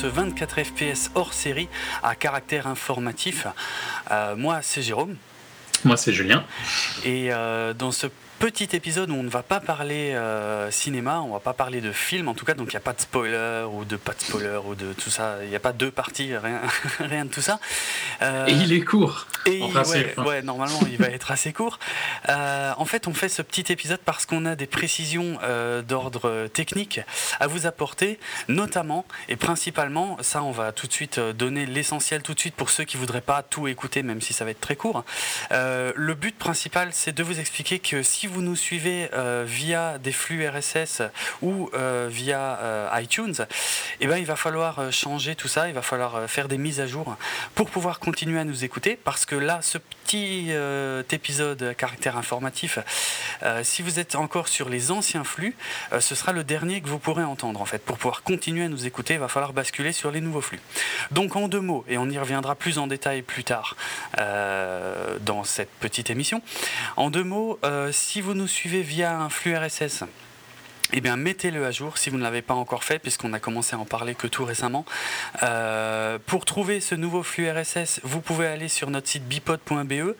ce 24 FPS hors série à caractère informatif. Euh, moi c'est Jérôme. Moi c'est Julien. Et euh, dans ce petit épisode où on ne va pas parler euh, cinéma, on va pas parler de film en tout cas, donc il n'y a pas de spoiler ou de pas de spoiler ou de tout ça, il n'y a pas deux parties, rien, rien de tout ça. Euh, et il est court. Et ouais, normalement il va être assez court. Euh, en fait, on fait ce petit épisode parce qu'on a des précisions d'ordre technique à vous apporter, notamment et principalement, ça on va tout de suite donner l'essentiel tout de suite pour ceux qui voudraient pas tout écouter, même si ça va être très court. le but principal, c'est de vous expliquer que si vous nous suivez euh, via des flux RSS ou euh, via euh, iTunes, eh ben, il va falloir changer tout ça, il va falloir faire des mises à jour pour pouvoir continuer à nous écouter parce que là, ce petit épisode à caractère informatif, si vous êtes encore sur les anciens flux, ce sera le dernier que vous pourrez entendre en fait. Pour pouvoir continuer à nous écouter, il va falloir basculer sur les nouveaux flux. Donc en deux mots, et on y reviendra plus en détail plus tard dans cette petite émission, en deux mots, si si vous nous suivez via un flux RSS, eh bien, mettez-le à jour si vous ne l'avez pas encore fait, puisqu'on a commencé à en parler que tout récemment. Euh, pour trouver ce nouveau flux RSS, vous pouvez aller sur notre site bipod.be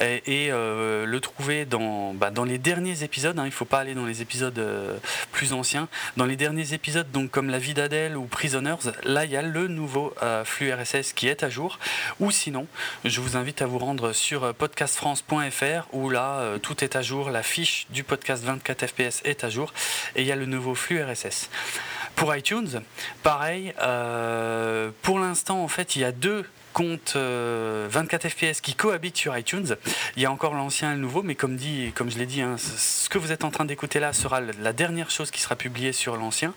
et, euh, le trouver dans, bah, dans les derniers épisodes. Hein. il ne faut pas aller dans les épisodes euh, plus anciens. Dans les derniers épisodes, donc comme La vie d'Adèle ou Prisoners, là, il y a le nouveau flux RSS qui est à jour. Ou sinon, je vous invite à vous rendre sur podcastfrance.fr où là, tout est à jour. La fiche du podcast 24 FPS est à jour et il y a le nouveau flux RSS. Pour iTunes, pareil, euh, pour l'instant, en fait, il y a deux compte 24 euh, fps qui cohabitent sur iTunes. Il y a encore l'ancien et le nouveau, mais comme, dit, comme je l'ai dit, hein, ce que vous êtes en train d'écouter là sera la dernière chose qui sera publiée sur l'ancien.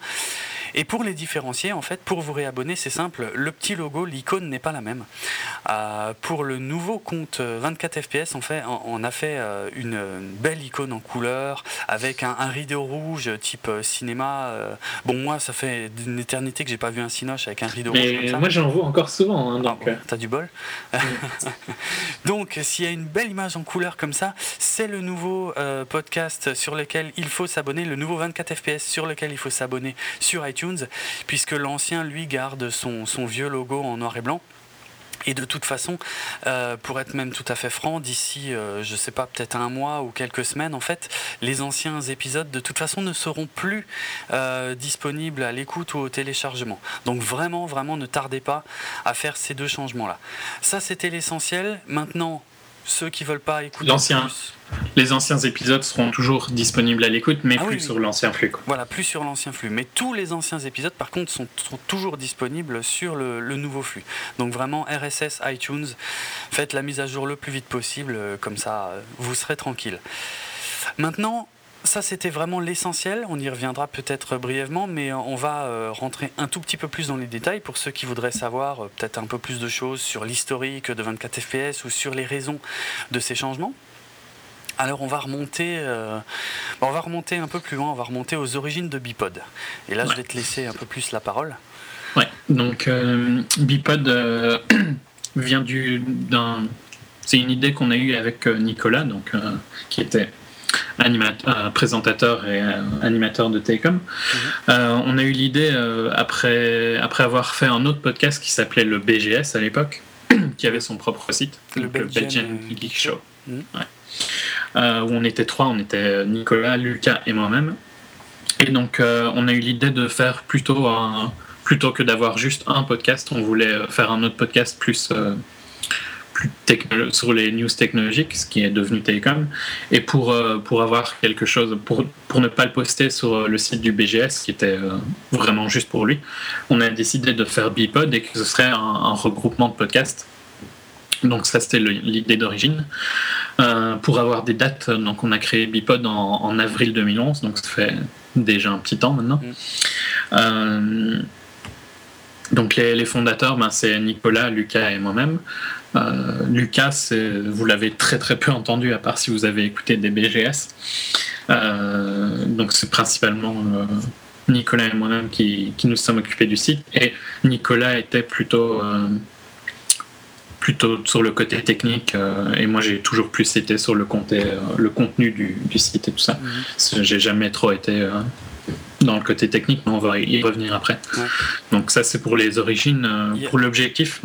Et pour les différencier, en fait, pour vous réabonner, c'est simple, le petit logo, l'icône n'est pas la même. Euh, pour le nouveau compte 24 fps, en fait, on a fait euh, une, belle icône en couleur avec un, rideau rouge type cinéma. bon, moi, ça fait une éternité que j'ai pas vu un cinoche avec un rideau rouge. Moi, j'en vois encore souvent. Hein, donc, ah t'as du bol. Donc, s'il y a une belle image en couleur comme ça, c'est le nouveau euh, podcast sur lequel il faut s'abonner, le nouveau 24 FPS sur lequel il faut s'abonner sur iTunes, puisque l'ancien, lui, garde son, son vieux logo en noir et blanc. Et de toute façon, euh, pour être même tout à fait franc, d'ici, euh, je sais pas, peut-être un mois ou quelques semaines, en fait, les anciens épisodes de toute façon ne seront plus euh, disponibles à l'écoute ou au téléchargement. Donc vraiment, vraiment, ne tardez pas à faire ces deux changements-là. Ça, c'était l'essentiel. Maintenant, ceux qui veulent pas écouter l'ancien. Les anciens épisodes seront toujours disponibles à l'écoute, mais ah plus sur l'ancien flux. Voilà, plus sur l'ancien flux. Mais tous les anciens épisodes, par contre, sont, toujours disponibles sur le, nouveau flux. Donc vraiment, RSS, iTunes, faites la mise à jour le plus vite possible, euh, comme ça, euh, vous serez tranquille. Maintenant, ça, c'était vraiment l'essentiel. On y reviendra peut-être brièvement, mais on va euh, rentrer un tout petit peu plus dans les détails pour ceux qui voudraient savoir euh, peut-être un peu plus de choses sur l'historique de 24 FPS ou sur les raisons de ces changements. Alors on va remonter, euh, on va remonter un peu plus loin. On va remonter aux origines de Bipod. Et là, je vais te laisser un peu plus la parole. Ouais. Donc Bipod vient du d'un. C'est une idée qu'on a eue avec Nicolas, donc qui était animateur, euh, présentateur et euh, animateur de Télécom. Mhm. Euh, on a eu l'idée, après, après avoir fait un autre podcast qui s'appelait le BGS à l'époque, qui avait son propre site, le, Belgian, Geek Show. Mhm. Où on était trois, on était Nicolas, Lucas et moi-même. Et donc, on a eu l'idée de faire plutôt plutôt que d'avoir juste un podcast, on voulait faire un autre podcast plus sur les news technologiques, ce qui est devenu Télécom, et pour, euh, pour avoir quelque chose, pour, pour ne pas le poster sur euh, le site du BGS, qui était euh, vraiment juste pour lui, on a décidé de faire Bipod et que ce serait un, regroupement de podcasts. Donc ça c'était l'idée d'origine. pour avoir des dates, donc on a créé Bipod en, avril 2011, donc ça fait déjà un petit temps maintenant. Mm. donc les, les fondateurs, ben, c'est Nicolas, Lucas et moi-même. Euh, Lucas, vous l'avez très très peu entendu, à part si vous avez écouté des BGS. Euh, donc c'est principalement euh, Nicolas et moi-même qui, nous sommes occupés du site. Et Nicolas était plutôt, plutôt sur le côté technique, et moi j'ai toujours plus été sur le, le contenu du, site et tout ça. Mhm. J'ai jamais trop été dans le côté technique, mais on va y revenir après. Donc ça, c'est pour les origines. Euh, pour l'objectif.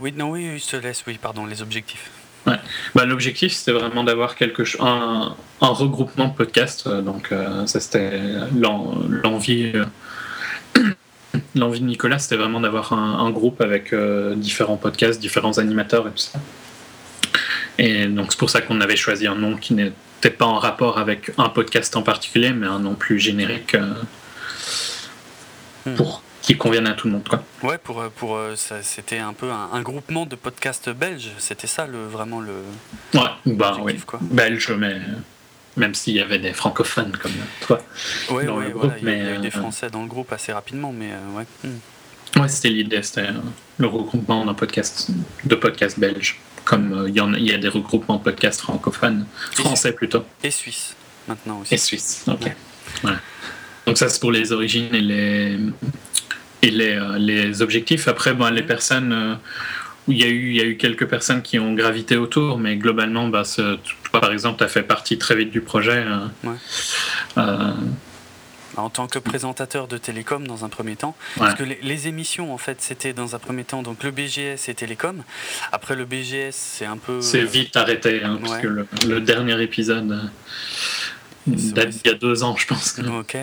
oui, non, oui, je te laisse, oui, pardon, les objectifs. Bah, L'objectif, c'était vraiment d'avoir quelque un, un, regroupement de podcasts. Euh, donc, euh, ça, c'était l'envie. L'envie de Nicolas, c'était vraiment d'avoir un, groupe avec différents podcasts, différents animateurs et tout ça. Et donc, c'est pour ça qu'on avait choisi un nom qui n'était pas en rapport avec un podcast en particulier, mais un nom plus générique hmm. pour qui convienne à tout le monde. Quoi. Ouais, pour, euh, pour, euh, c'était un peu un, groupement de podcasts belges, c'était ça le, vraiment le. Ouais, bah oui. Quoi. Belge, mais même s'il y avait des francophones comme toi. Ouais, dans le groupe, il y a eu des euh, Français dans le groupe assez rapidement, mais ouais. Hmm. Ouais, c'était l'idée, c'était le regroupement d'un podcast, de podcasts belges. Comme il y, a, il y a des regroupements de podcasts francophones, français plutôt. Et suisses, maintenant aussi. Et suisses, ok. Donc ça, c'est pour les origines et les, et les, euh, les objectifs. Après, ben, les personnes, euh, il y, a eu, il y a eu quelques personnes qui ont gravité autour, mais globalement, bah, toi, par exemple, tu as fait partie très vite du projet. Euh, en tant que présentateur de télécom dans un premier temps. Parce que les, émissions, en fait, c'était dans un premier temps donc le BGS et télécom. Après le BGS, c'est un peu. C'est vite arrêté, hein, parce que le, dernier épisode date il y a deux ans, je pense. Ok.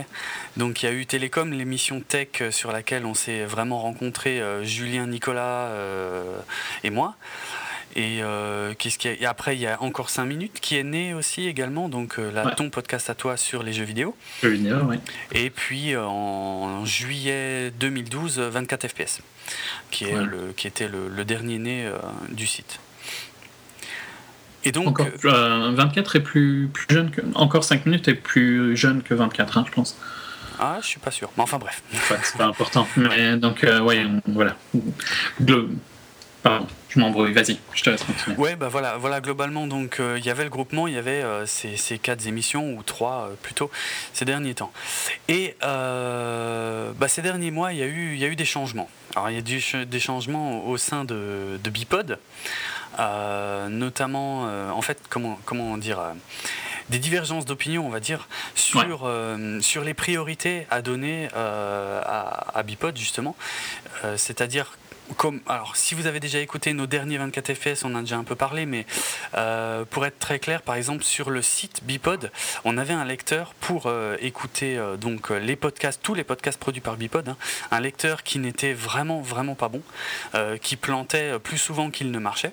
Donc il y a eu Télécom, l'émission tech euh, sur laquelle on s'est vraiment rencontrés, euh, Julien, Nicolas euh, et moi. Et, qu'est-ce qu'il y a? Après, il y a encore 5 minutes qui est né aussi également, donc la, ton podcast à toi sur les jeux vidéo. Jeux vidéo, oui. Et puis en, juillet 2012, 24 FPS, qui, est le, qui était le, dernier né du site. Et donc, encore, 24 est plus, plus jeune que. Encore 5 minutes est plus jeune que 24, hein, je pense. Ah, je suis pas sûr. Mais enfin, bref. c'est pas important. Mais donc, euh, ouais, voilà. Pardon, je m'embrouille, vas-y, je te laisse continuer. Ouais, bah voilà, voilà globalement, donc euh, il y avait le groupement, il y avait euh, ces, ces, quatre émissions, ou trois plutôt, ces derniers temps. Et bah, ces derniers mois, il y, a eu, y a eu des changements. Alors, il y a eu des changements au sein de, de Bipod, notamment, en fait, comment, comment dire des divergences d'opinion, on va dire, sur, euh, sur les priorités à donner euh, à, Bipod, justement. Euh, c'est-à-dire comme, alors, si vous avez déjà écouté nos derniers 24 FPS, on en a déjà un peu parlé, mais pour être très clair, par exemple, sur le site Bipod, on avait un lecteur pour écouter donc les podcasts, tous les podcasts produits par Bipod, hein. un lecteur qui n'était vraiment, vraiment pas bon, qui plantait plus souvent qu'il ne marchait.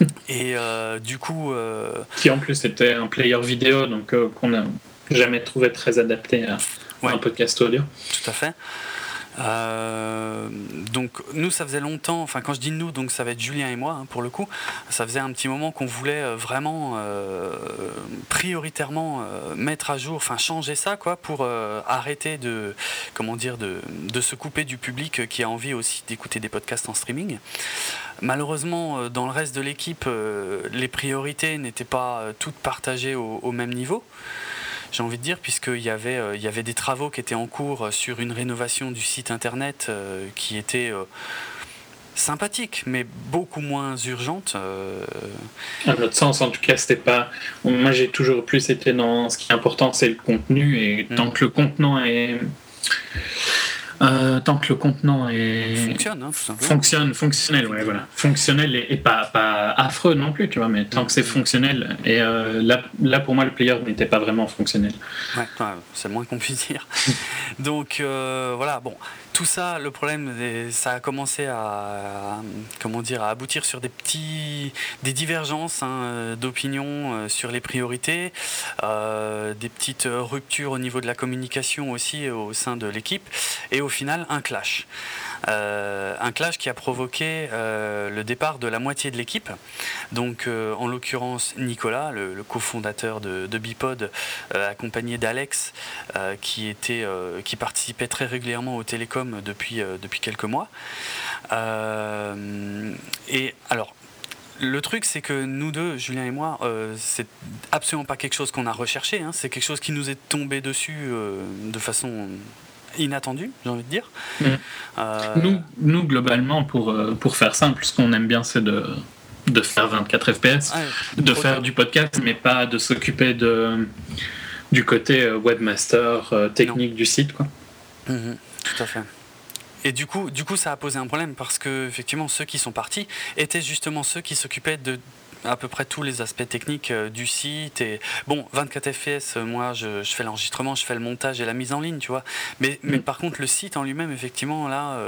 Et euh, du coup. Euh, Qui en plus était un player vidéo, donc euh, qu'on n'a jamais trouvé très adapté à, un podcast audio. Tout à fait. Euh, donc nous, ça faisait longtemps, enfin quand je dis nous, donc ça va être Julien et moi hein, pour le coup, ça faisait un petit moment qu'on voulait euh, vraiment euh, prioritairement mettre à jour, enfin changer ça quoi, pour arrêter de, comment dire, de, de, se couper du public qui a envie aussi d'écouter des podcasts en streaming. Malheureusement, dans le reste de l'équipe, les priorités n'étaient pas toutes partagées au même niveau j'ai envie de dire, puisqu'il y, avait, euh, il y avait des travaux qui étaient en cours sur une rénovation du site internet euh, qui était euh, sympathique, mais beaucoup moins urgente. À notre sens, en tout cas, c'était pas. Moi, j'ai toujours plus été dans ce qui est important, c'est le contenu, et tant mm. que le contenant est euh, tant que le contenant est fonctionne, hein, fonctionne, fonctionnel, ouais, voilà, fonctionnel et, pas, pas affreux non plus, tu vois, mais tant que c'est fonctionnel. Et euh, là, là, pour moi, le player n'était pas vraiment fonctionnel. Ouais, c'est le moins qu'on puisse dire. Donc euh, voilà, bon, tout ça, le problème, ça a commencé à, comment dire, à aboutir sur des petits, des divergences hein, d'opinion sur les priorités, des petites ruptures au niveau de la communication aussi au sein de l'équipe, et au final un clash. Euh, un clash qui a provoqué euh, le départ de la moitié de l'équipe. Donc, euh, en l'occurrence, Nicolas, le, cofondateur de, Bipod, accompagné d'Alex, qui, était, qui participait très régulièrement au télécom depuis, depuis quelques mois. et alors, le truc, c'est que nous deux, Julien et moi, c'est absolument pas quelque chose qu'on a recherché. Hein. c'est quelque chose qui nous est tombé dessus de façon inattendu, j'ai envie de dire. Mm. Euh, nous, nous, globalement, pour, euh, pour faire simple, ce qu'on aime bien, c'est de, de faire 24 FPS, de faire du podcast, mais pas de s'occuper de du côté webmaster technique du site. Quoi. Mhm, tout à fait. Et du coup, du coup, ça a posé un problème parce que effectivement, ceux qui sont partis étaient justement ceux qui s'occupaient de à peu près tous les aspects techniques euh, du site. Et bon, 24 FPS, euh, moi, je, fais l'enregistrement, je fais le montage et la mise en ligne, tu vois. Mais, mais mm. par contre, le site en lui-même, effectivement, là.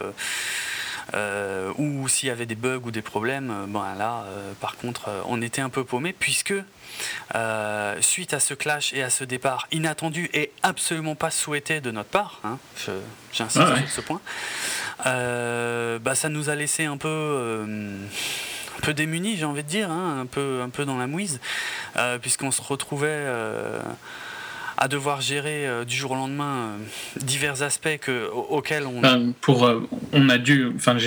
Euh, ou s'il y avait des bugs ou des problèmes, bon là, par contre, on était un peu paumé puisque suite à ce clash et à ce départ inattendu et absolument pas souhaité de notre part, hein, j'insiste ah sur ce point, bah, ça nous a laissé un peu peu démunis, j'ai envie de dire, hein, un, peu, un peu dans la mouise, euh, puisqu'on se retrouvait euh, à devoir gérer euh, du jour au lendemain divers aspects que, auxquels on. pour, on a dû. Enfin,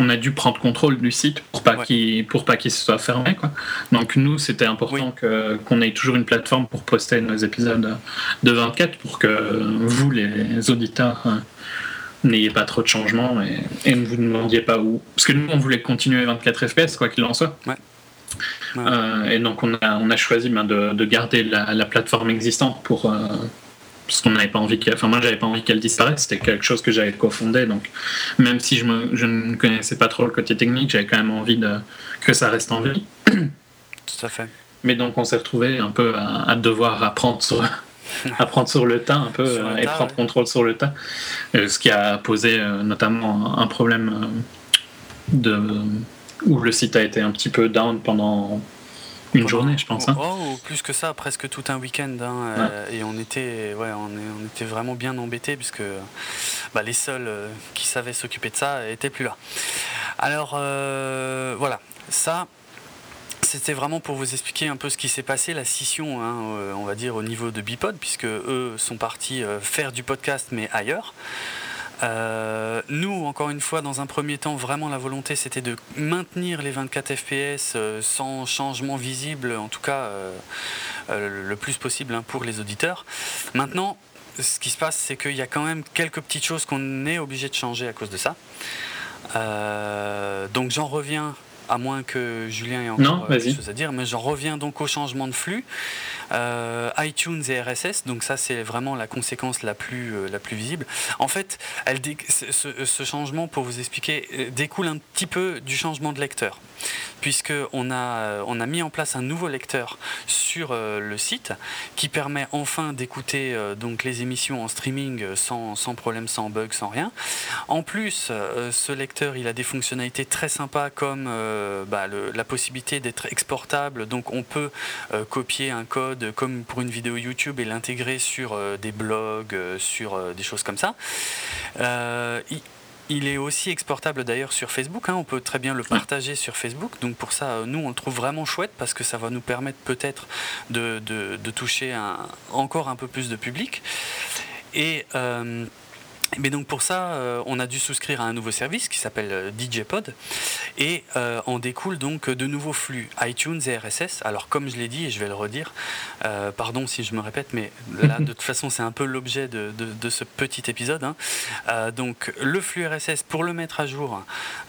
on a dû prendre contrôle du site pour pas qu'il pour pas qu'il soit fermé quoi. Donc nous c'était important que qu'on ait toujours une plateforme pour poster nos épisodes de 24 pour que vous les auditeurs n'ayez pas trop de changements et, ne vous demandiez pas où. Parce que nous, on voulait continuer 24 FPS, quoi qu'il en soit. Euh, et donc, on a, on a choisi ben, de, garder la, plateforme existante pour. Euh, parce qu'on n'avait pas envie qu'elle. Enfin, moi, j'avais pas envie qu'elle disparaisse. C'était quelque chose que j'avais cofondé. Donc, même si je, me, je ne connaissais pas trop le côté technique, j'avais quand même envie de, que ça reste en vie. Tout à fait. Mais donc, on s'est retrouvé un peu à, à devoir apprendre sur apprendre sur le tas un peu euh, et prendre contrôle sur le tas. Euh, ce qui a posé euh, notamment un problème de, où le site a été un petit peu down pendant une journée, je pense. Hein. Oh, plus que ça, presque tout un week-end. Hein, et on était, ouais, on, on, était vraiment bien embêtés puisque bah, les seuls qui savaient s'occuper de ça étaient plus là. Alors voilà, ça, c'était vraiment pour vous expliquer un peu ce qui s'est passé, la scission, hein, euh, on va dire, au niveau de Bipod, puisque eux sont partis euh, faire du podcast, mais ailleurs. Euh, nous, encore une fois, dans un premier temps, vraiment la volonté, c'était de maintenir les 24 FPS sans changement visible, en tout cas le plus possible hein, pour les auditeurs. Maintenant, ce qui se passe, c'est qu'il y a quand même quelques petites choses qu'on est obligé de changer à cause de ça. donc j'en reviens à moins que Julien ait encore euh, des choses à dire, mais j'en reviens donc au changement de flux. Euh, iTunes et RSS, donc ça c'est vraiment la conséquence la plus, euh, visible. En fait, ce, changement, pour vous expliquer, découle un petit peu du changement de lecteur, puisqu'on a, on a mis en place un nouveau lecteur sur le site qui permet enfin d'écouter donc les émissions en streaming sans, problème, sans bug, sans rien. En plus, ce lecteur, il a des fonctionnalités très sympas comme euh, bah, la possibilité d'être exportable. Donc on peut euh, copier un code comme pour une vidéo YouTube et l'intégrer sur euh, des blogs, sur des choses comme ça. Il, est aussi exportable d'ailleurs sur Facebook. Hein. on peut très bien le partager sur Facebook. Donc pour ça, nous, on le trouve vraiment chouette parce que ça va nous permettre peut-être de, toucher encore un peu plus de public. Et mais donc pour ça, euh, on a dû souscrire à un nouveau service qui s'appelle euh, DJPod et euh, en découle donc de nouveaux flux iTunes et RSS. Alors comme je l'ai dit et je vais le redire, pardon si je me répète, mais là de toute façon c'est un peu l'objet de, ce petit épisode. Hein. donc le flux RSS pour le mettre à jour,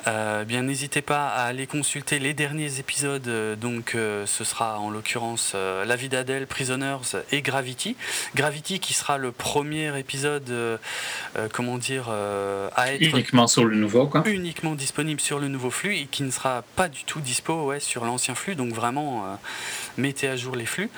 bien n'hésitez pas à aller consulter les derniers épisodes. donc ce sera en l'occurrence La vie d'Adèle, Prisoners et Gravity. Gravity qui sera le premier épisode comment dire, euh, à être uniquement sur le nouveau, quoi. Uniquement disponible sur le nouveau flux et qui ne sera pas du tout dispo ouais, sur l'ancien flux. Donc vraiment, euh, mettez à jour les flux.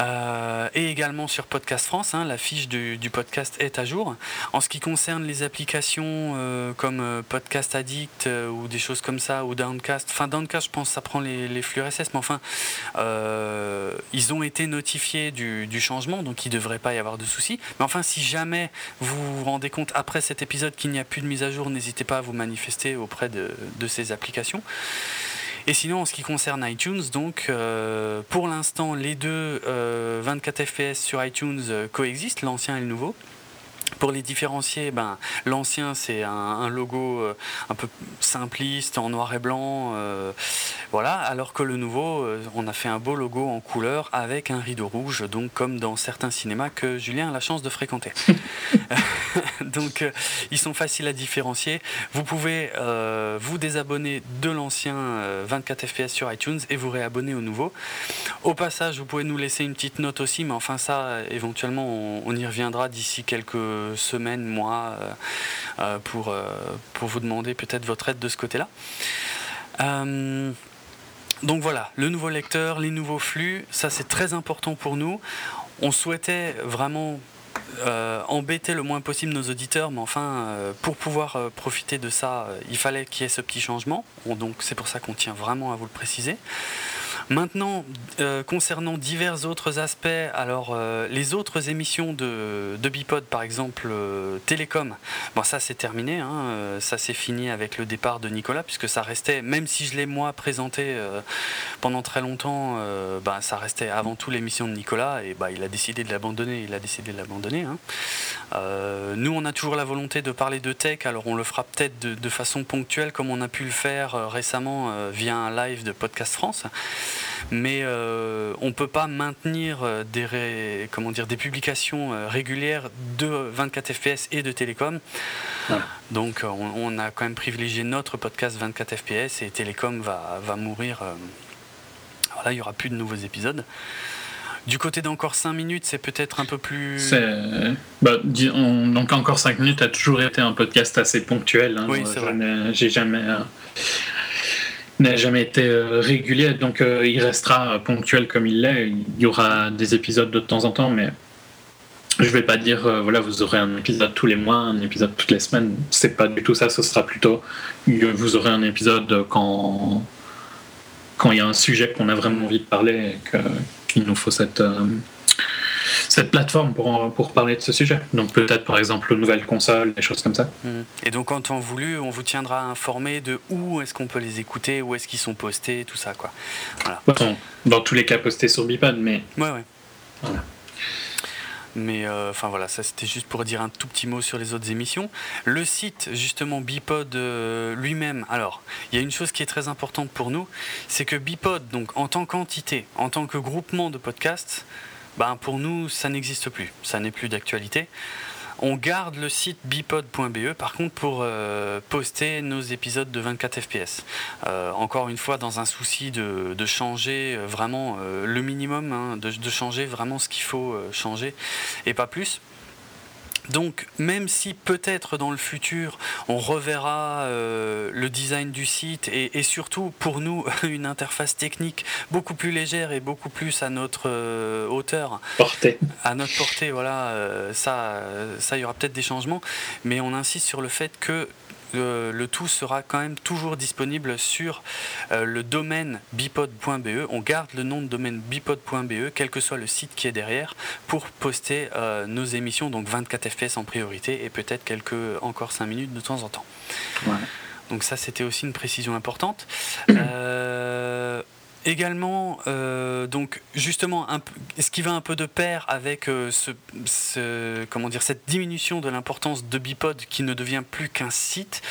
Euh, et également sur Podcast France, hein, la fiche du, podcast est à jour. En ce qui concerne les applications euh, comme euh, Podcast Addict ou des choses comme ça, ou Downcast, enfin Downcast je pense ça prend les, flux RSS, mais enfin ils ont été notifiés du, changement, donc il ne devrait pas y avoir de soucis. Mais enfin si jamais vous vous rendez compte après cet épisode qu'il n'y a plus de mise à jour, n'hésitez pas à vous manifester auprès de ces applications. Et sinon, en ce qui concerne iTunes, donc euh, pour l'instant, les deux 24 euh, FPS sur iTunes euh, coexistent, l'ancien et le nouveau. Pour les différencier, ben, l'ancien c'est un, logo euh, un peu simpliste en noir et blanc, euh, voilà, alors que le nouveau, euh, on a fait un beau logo en couleur avec un rideau rouge, donc comme dans certains cinémas que Julien a la chance de fréquenter. donc ils sont faciles à différencier. Vous pouvez vous désabonner de l'ancien 24 FPS sur iTunes et vous réabonner au nouveau. Au passage, vous pouvez nous laisser une petite note aussi, mais enfin ça, éventuellement, on y reviendra d'ici quelques semaines, mois, euh, euh, pour, euh, pour vous demander peut-être votre aide de ce côté-là. donc voilà, le nouveau lecteur, les nouveaux flux, ça c'est très important pour nous. On souhaitait vraiment embêter le moins possible nos auditeurs, mais enfin, pour pouvoir profiter de ça, il fallait qu'il y ait ce petit changement. donc c'est pour ça qu'on tient vraiment à vous le préciser. Maintenant, euh, concernant divers autres aspects, alors euh, les autres émissions de, Bipod, par exemple euh, Télécom, bon ça c'est terminé, hein, ça c'est fini avec le départ de Nicolas, puisque ça restait, même si je l'ai moi présenté pendant très longtemps, bah, ça restait avant tout l'émission de Nicolas, et bah, il a décidé de l'abandonner, il a décidé de l'abandonner. Hein. nous on a toujours la volonté de parler de tech, alors on le fera peut-être de, de, façon ponctuelle, comme on a pu le faire récemment via un live de Podcast France mais euh, on ne peut pas maintenir euh, des, comment dire, des publications euh, régulières de 24 FPS et de télécom. Donc on, a quand même privilégié notre podcast 24 FPS et télécom va, va mourir. voilà, il n'y aura plus de nouveaux épisodes. Du côté d'encore 5 minutes, c'est peut-être un peu plus. Bah, donc, encore 5 minutes a toujours été un podcast assez ponctuel. Hein. Oui, c'est vrai. J'ai jamais n'a jamais été euh, régulier, donc euh, il restera ponctuel comme il l'est. Il y aura des épisodes de temps en temps, mais je vais pas dire euh, voilà vous aurez un épisode tous les mois, un épisode toutes les semaines. C'est pas du tout ça. Ce sera plutôt vous aurez un épisode quand quand il y a un sujet qu'on a vraiment envie de parler qu'il nous faut cette cette plateforme pour, pour parler de ce sujet. Donc peut-être par exemple une nouvelle console, des choses comme ça. Et donc en temps voulu, on vous tiendra informé de où est-ce qu'on peut les écouter, où est-ce qu'ils sont postés, tout ça quoi. Voilà. Dans tous les cas postés sur Bipod, mais. Ouais ouais. Voilà. Mais euh, enfin voilà, ça c'était juste pour dire un tout petit mot sur les autres émissions. Le site justement Bipod euh, lui-même, alors il y a une chose qui est très importante pour nous, c'est que Bipod, donc en tant qu'entité, en tant que groupement de podcasts, ben pour nous, ça n'existe plus. Ça n'est plus d'actualité. On garde le site bipod.be par contre pour euh, poster nos épisodes de 24 fps. Euh, encore une fois, dans un souci de, changer euh, vraiment le minimum, hein, de, changer vraiment ce qu'il faut changer et pas plus. Donc même si peut-être dans le futur on reverra euh, le design du site et, surtout pour nous une interface technique beaucoup plus légère et beaucoup plus à notre euh, hauteur, portée. à notre portée, voilà, euh, ça, ça il y aura peut-être des changements, mais on insiste sur le fait que le tout sera quand même toujours disponible sur euh, le domaine bipod.be. On garde le nom de domaine bipod.be, quel que soit le site qui est derrière, pour poster euh, nos émissions, donc 24 fps en priorité et peut-être quelques encore 5 minutes de temps en temps. Donc ça, c'était aussi une précision importante. Euh, Également, euh, donc justement, un, ce qui va un peu de pair avec euh, ce, comment dire, cette diminution de l'importance de Bipod qui ne devient plus qu'un site,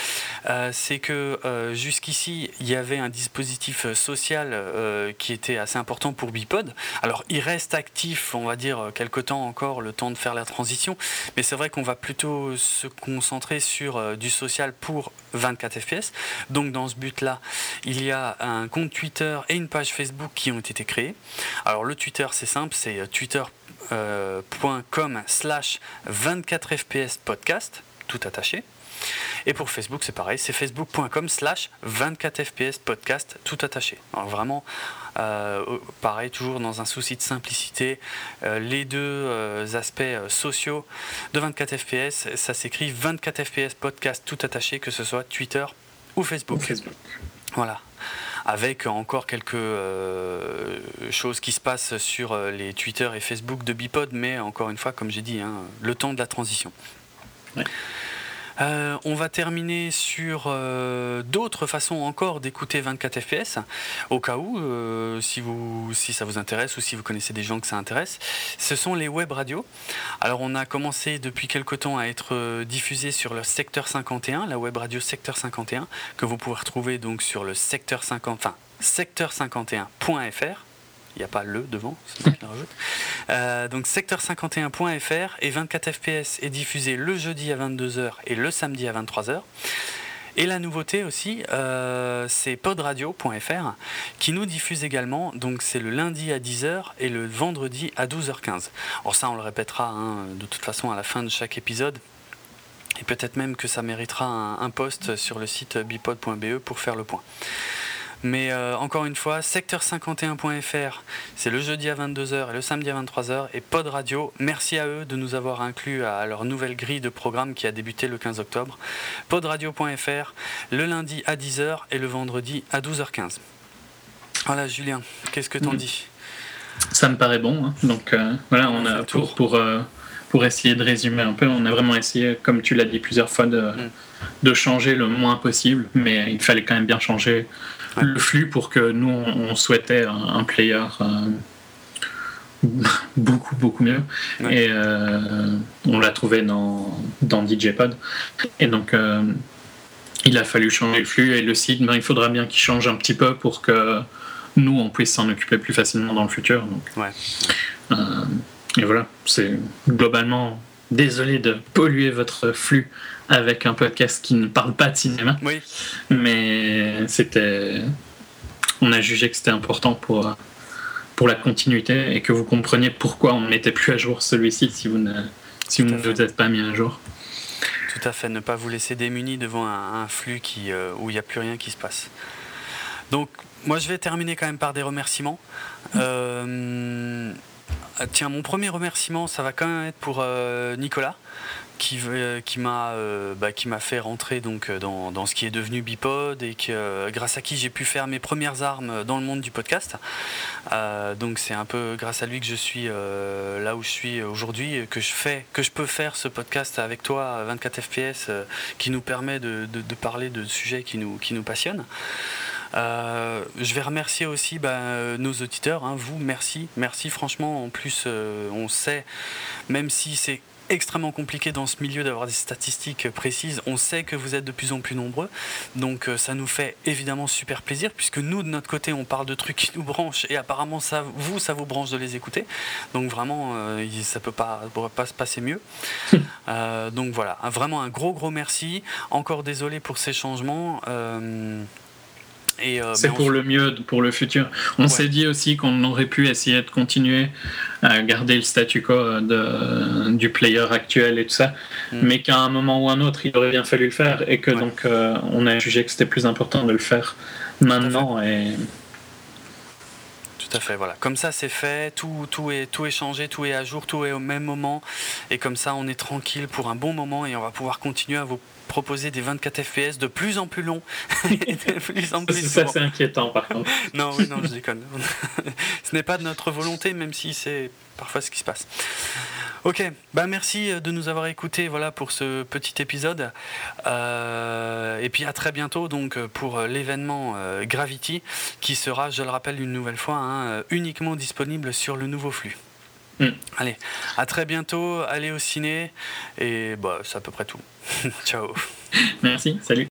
euh, c'est que jusqu'ici, il y avait un dispositif social qui était assez important pour Bipod. Alors, il reste actif, on va dire, quelque temps encore, le temps de faire la transition, mais c'est vrai qu'on va plutôt se concentrer sur du social pour 24 FPS. Donc, dans ce but-là, il y a un compte Twitter et une page Facebook qui ont été créés. Alors le Twitter c'est simple, c'est euh, twitter.com slash 24fps podcast, tout attaché. Et pour Facebook, c'est pareil, c'est facebook.com slash 24fps podcast, tout attaché. Alors vraiment, euh, pareil, toujours dans un souci de simplicité, euh, les deux aspects sociaux de 24fps, ça s'écrit 24fps podcast, tout attaché, que ce soit Twitter ou Facebook. Ou Facebook. Voilà avec encore quelques euh, choses qui se passent sur euh, les Twitter et Facebook de Bipod, mais encore une fois, comme j'ai dit, hein, le temps de la transition. Euh, on va terminer sur euh, d'autres façons encore d'écouter 24 FPS, au cas où, euh, si, ça vous intéresse ou si vous connaissez des gens que ça intéresse. Ce sont les web radios. Alors on a commencé depuis quelque temps à être diffusé sur le secteur 51, la web radio secteur 51, que vous pouvez retrouver donc sur le secteur 50, enfin secteur51.fr il n'y a pas le devant. Euh, donc secteur51.fr et 24 fps est diffusé le jeudi à 22h et le samedi à 23h. Et la nouveauté aussi, euh, c'est podradio.fr qui nous diffuse également, donc c'est le lundi à 10h et le vendredi à 12h15. Alors ça on le répétera hein, de toute façon à la fin de chaque épisode. Et peut-être même que ça méritera un, un post sur le site bipod.be pour faire le point. Mais euh, encore une fois, secteur51.fr, c'est le jeudi à 22h et le samedi à 23h. Et Pod Radio, merci à eux de nous avoir inclus à leur nouvelle grille de programme qui a débuté le 15 octobre. Podradio.fr, le lundi à 10h et le vendredi à 12h15. Voilà, Julien, qu'est-ce que t'en mm. dis? Ça me paraît bon. Hein. Donc euh, voilà, on a pour, pour, euh, pour, essayer de résumer un peu, on a vraiment essayé, comme tu l'as dit plusieurs fois, de, mm. de changer le moins possible. Mais il fallait quand même bien changer le flux pour que nous, on, souhaitait un, player euh, beaucoup, beaucoup mieux. Et euh, on l'a trouvé dans, dans DJPod. Et donc, euh, il a fallu changer le flux et le site, ben, il faudra bien qu'il change un petit peu pour que nous, on puisse s'en occuper plus facilement dans le futur. Donc, et voilà, c'est globalement désolé de polluer votre flux avec un podcast qui ne parle pas de cinéma. Oui. Mais c'était. On a jugé que c'était important pour, pour la continuité et que vous compreniez pourquoi on ne mettait plus à jour celui-ci si vous ne, si vous ne vous êtes pas mis à jour. Tout à fait, ne pas vous laisser démuni devant un, flux qui, euh, où il n'y a plus rien qui se passe. Donc, moi, je vais terminer quand même par des remerciements. Euh, tiens, mon premier remerciement, ça va quand même être pour euh, Nicolas qui, euh, euh, bah, qui m'a fait rentrer donc dans, ce qui est devenu Bipod et que grâce à qui j'ai pu faire mes premières armes dans le monde du podcast. donc c'est un peu grâce à lui que je suis là où je suis aujourd'hui, que je que je peux faire ce podcast avec toi 24 FPS qui nous permet de, de, parler de sujets qui nous, qui nous passionnent. Je vais remercier aussi bah, nos auditeurs, hein, vous, merci, merci franchement. En plus, on sait, même si c'est extrêmement compliqué dans ce milieu d'avoir des statistiques précises. On sait que vous êtes de plus en plus nombreux, donc euh, ça nous fait évidemment super plaisir puisque nous de notre côté on parle de trucs qui nous branchent et apparemment ça vous ça vous branche de les écouter. Donc vraiment euh, ça peut pas pourrait pas se passer mieux. Euh, donc voilà, vraiment un gros gros merci. Encore désolé pour ces changements. Euh, c'est pour le mieux, pour le futur. On s'est dit aussi qu'on aurait pu essayer de continuer à garder le statu quo de, du player actuel et tout ça, mm. mais qu'à un moment ou un autre, il aurait bien fallu le faire et que donc euh, on a jugé que c'était plus important de le faire maintenant. Et... Tout à fait, voilà. Comme ça, c'est fait, tout, tout, est, tout est changé, tout est à jour, tout est au même moment, et comme ça, on est tranquille pour un bon moment et on va pouvoir continuer à vous proposer des 24 FPS de plus en plus longs de plus en plus Ça, c'est inquiétant, par contre. non, oui, non, je déconne. Ce n'est pas de notre volonté, même si c'est parfois ce qui se passe. Ok, bah merci de nous avoir écoutés voilà, pour ce petit épisode. Euh, et puis à très bientôt donc, pour l'événement euh, Gravity, qui sera, je le rappelle une nouvelle fois, hein, uniquement disponible sur le nouveau flux. Mm. Allez, à très bientôt, allez au ciné, et bah, c'est à peu près tout. Ciao. Merci, salut.